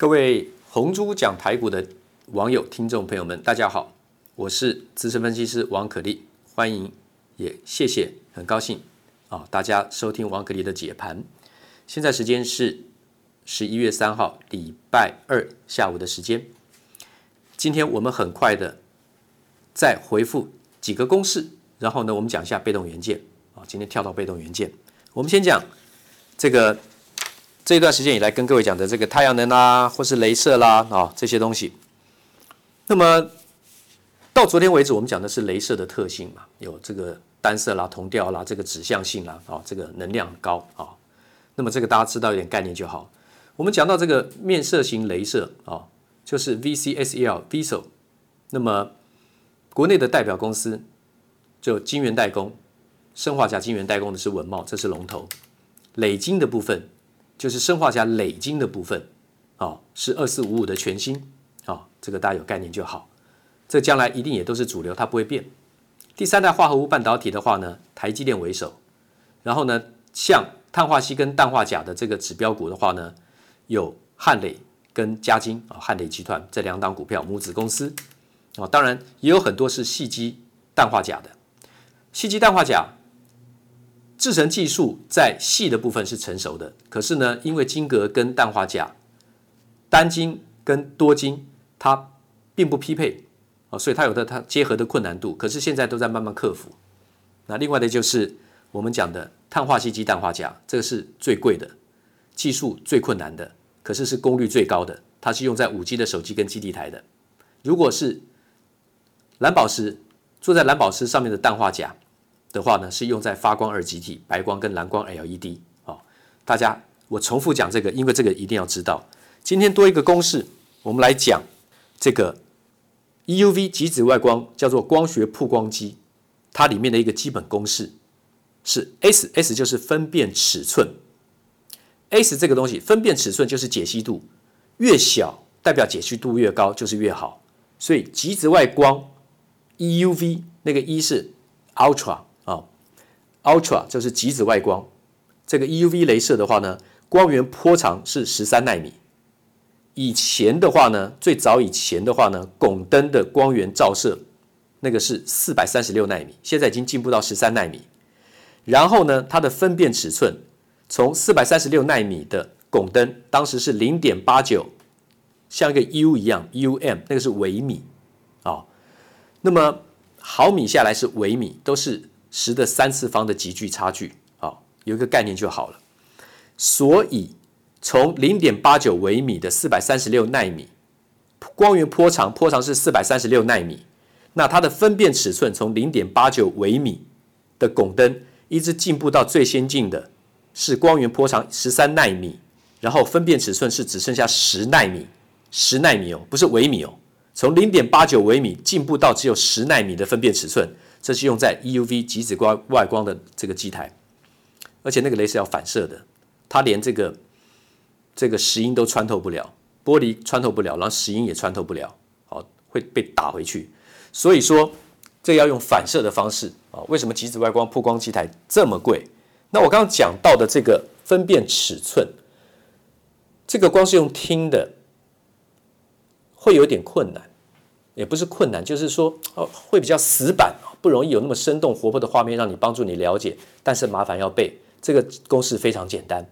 各位红猪讲台股的网友、听众朋友们，大家好，我是资深分析师王可立，欢迎也谢谢，很高兴啊，大家收听王可立的解盘。现在时间是十一月三号礼拜二下午的时间。今天我们很快的再回复几个公式，然后呢，我们讲一下被动元件啊。今天跳到被动元件，我们先讲这个。这一段时间以来跟各位讲的这个太阳能啦，或是镭射啦啊这些东西，那么到昨天为止，我们讲的是镭射的特性嘛，有这个单色啦、同调啦、这个指向性啦啊，这个能量高啊。那么这个大家知道一点概念就好。我们讲到这个面射型镭射啊，就是 VCSEL、VCSEL。那么国内的代表公司就晶圆代工，生化镓晶圆代工的是文茂，这是龙头。磊晶的部分。就是砷化镓累金的部分，啊，是二四五五的全新，啊，这个大家有概念就好。这将来一定也都是主流，它不会变。第三代化合物半导体的话呢，台积电为首，然后呢，像碳化矽跟氮化镓的这个指标股的话呢，有汉磊跟嘉金啊，汉磊集团这两档股票母子公司，啊，当然也有很多是细基氮化镓的，细基氮化镓。制程技术在细的部分是成熟的，可是呢，因为晶格跟氮化镓单晶跟多晶它并不匹配啊，所以它有的它结合的困难度，可是现在都在慢慢克服。那另外的就是我们讲的碳化矽基氮化镓，这个是最贵的，技术最困难的，可是是功率最高的，它是用在五 G 的手机跟基地台的。如果是蓝宝石坐在蓝宝石上面的氮化镓。的话呢，是用在发光二极体、白光跟蓝光 LED 啊、大家，我重复讲这个，因为这个一定要知道。今天多一个公式，我们来讲这个 EUV 极紫外光叫做光学曝光机，它里面的一个基本公式是 S，S 就是分辨尺寸，S 这个东西分辨尺寸就是解析度，越小代表解析度越高就是越好。所以极紫外光 EUV 那个 E 是 Ultra。Ultra 就是极紫外光，这个 EUV 雷射的话呢，光源波长是十三纳米。以前的话呢，最早以前的话呢，汞灯的光源照射那个是四百三十六纳米，现在已经进步到十三纳米。然后呢，它的分辨尺寸从四百三十六纳米的汞灯，当时是零点八九，像一个 U 一样，UM 那个是微米啊、哦。那么毫米下来是微米，都是。十的三次方的集聚差距，啊，有一个概念就好了。所以从零点八九微米的四百三十六纳米光源波长，波长是四百三十六纳米，那它的分辨尺寸从零点八九微米的汞灯，一直进步到最先进的是光源波长十三纳米，然后分辨尺寸是只剩下十纳米，十纳米哦，不是微米哦，从零点八九微米进步到只有十纳米的分辨尺寸。这是用在 EUV 极紫光外光的这个机台，而且那个雷是要反射的，它连这个这个石英都穿透不了，玻璃穿透不了，然后石英也穿透不了，好，会被打回去。所以说，这要用反射的方式啊。为什么极紫外光曝光机台这么贵？那我刚刚讲到的这个分辨尺寸，这个光是用听的，会有点困难，也不是困难，就是说哦，会比较死板。不容易有那么生动活泼的画面让你帮助你了解，但是麻烦要背。这个公式非常简单，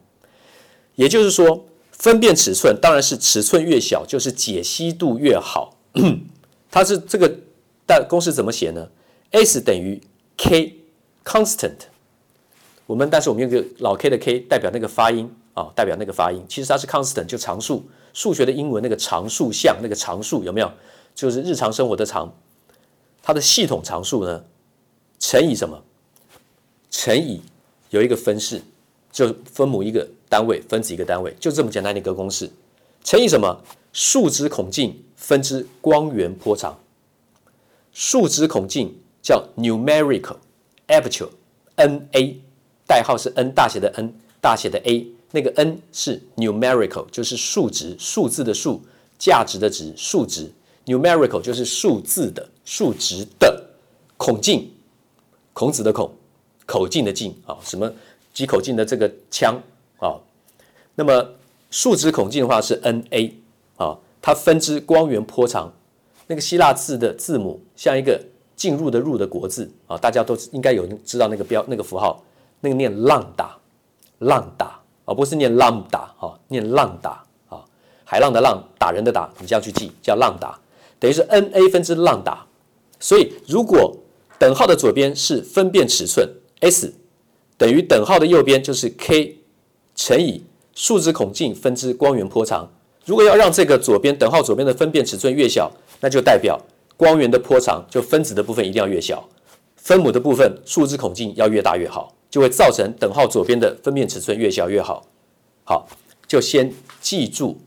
也就是说，分辨尺寸当然是尺寸越小就是解析度越好。它是这个但公式怎么写呢？S 等于 K constant。我们但是我们用个老 K 的 K 代表那个发音啊，代表那个发音，其实它是 constant 就常数，数学的英文那个常数项那个常数有没有？就是日常生活的常。它的系统常数呢，乘以什么？乘以有一个分式，就分母一个单位，分子一个单位，就这么简单的一个公式。乘以什么？数值孔径分之光源波长。数值孔径叫 numerical aperture，N A，代号是 N 大写的 N，大写的 A，那个 N 是 numerical，就是数值，数字的数，价值的值，数值。numerical 就是数字的数值的孔径，孔子的孔，口径的径啊，什么几口径的这个枪啊。那么数值孔径的话是 N A，啊，它分支光源波长，那个希腊字的字母像一个进入的入的国字啊，大家都应该有知道那个标那个符号，那个念浪打，浪打而不是念 lambda 啊，念浪打啊，海浪的浪，打人的打，你这样去记叫浪打，等于是 n a 分之浪达，所以如果等号的左边是分辨尺寸 s，等于等号的右边就是 k 乘以数值孔径分之光源波长。如果要让这个左边等号左边的分辨尺寸越小，那就代表光源的波长就分子的部分一定要越小，分母的部分数值孔径要越大越好，就会造成等号左边的分辨尺寸越小越好。好，就先记住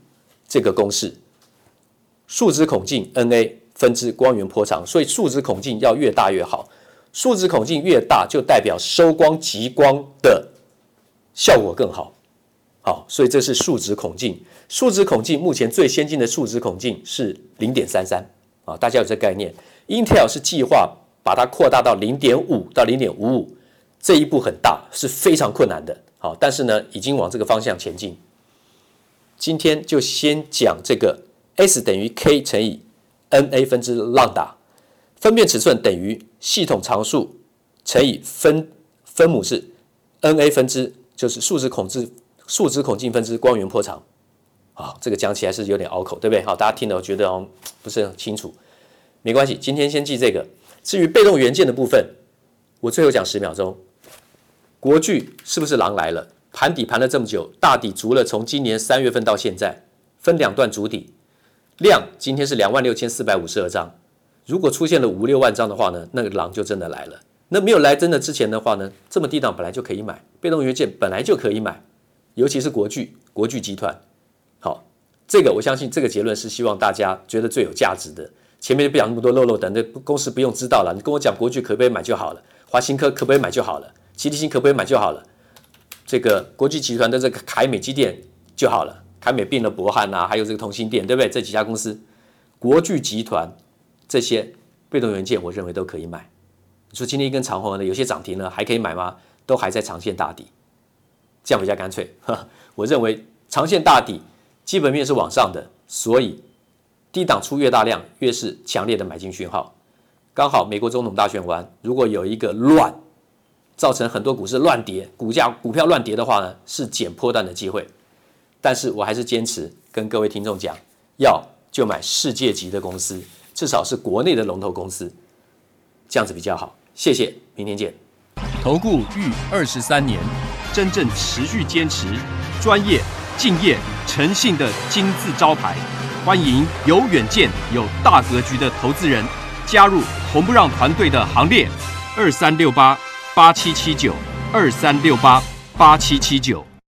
这个公式：数值孔径 NA 分支光源波长，所以数值孔径要越大越好。数值孔径越大，就代表收光极光的效果更好。好，所以这是数值孔径。数值孔径目前最先进的数值孔径是零点三三啊，大家有这概念。Intel 是计划把它扩大到零点五到零点五五，这一步很大，是非常困难的。好，但是呢，已经往这个方向前进。今天就先讲这个 S 等于 K 乘以 NA 分之 lambda。分辨尺寸等于系统常数乘以分分母是 NA 分之，就是数值孔径数值孔径分之光源波长。啊，这个讲起来是有点拗口，对不对？好，大家听了我觉得哦不是很清楚，没关系，今天先记这个。至于被动元件的部分，我最后讲十秒钟。国巨是不是狼来了？盘底盘了这么久，大底足了，从今年三月份到现在，分两段筑底，量今天是两万六千四百五十二张。如果出现了五六万张的话呢，那个狼就真的来了。那没有来真的之前的话呢，这么低档本来就可以买，被动元件本来就可以买，尤其是国巨、国巨集团。好，这个我相信这个结论是希望大家觉得最有价值的。前面就不讲那么多漏漏等那公司不用知道了，你跟我讲国巨可不可以买就好了，华新科可不可以买就好了，奇力新可不可以买就好了，这个国巨集团的这个凯美机电就好了，凯美并了博汉呐，还有这个同心电，对不对？这几家公司，国巨集团。这些被动元件，我认为都可以买。你说今天一根长红的，有些涨停了，还可以买吗？都还在长线大底，这样比较干脆。我认为长线大底，基本面是往上的，所以低档出越大量，越是强烈的买进讯号。刚好美国总统大选完，如果有一个乱，造成很多股市乱跌，股价股票乱跌的话呢，是捡波段的机会。但是我还是坚持跟各位听众讲，要就买世界级的公司。至少是国内的龙头公司，这样子比较好。谢谢，明天见。投顾逾二十三年，真正持续坚持、专业、敬业、诚信的金字招牌。欢迎有远见、有大格局的投资人加入红不让团队的行列。二三六八八七七九，二三六八八七七九。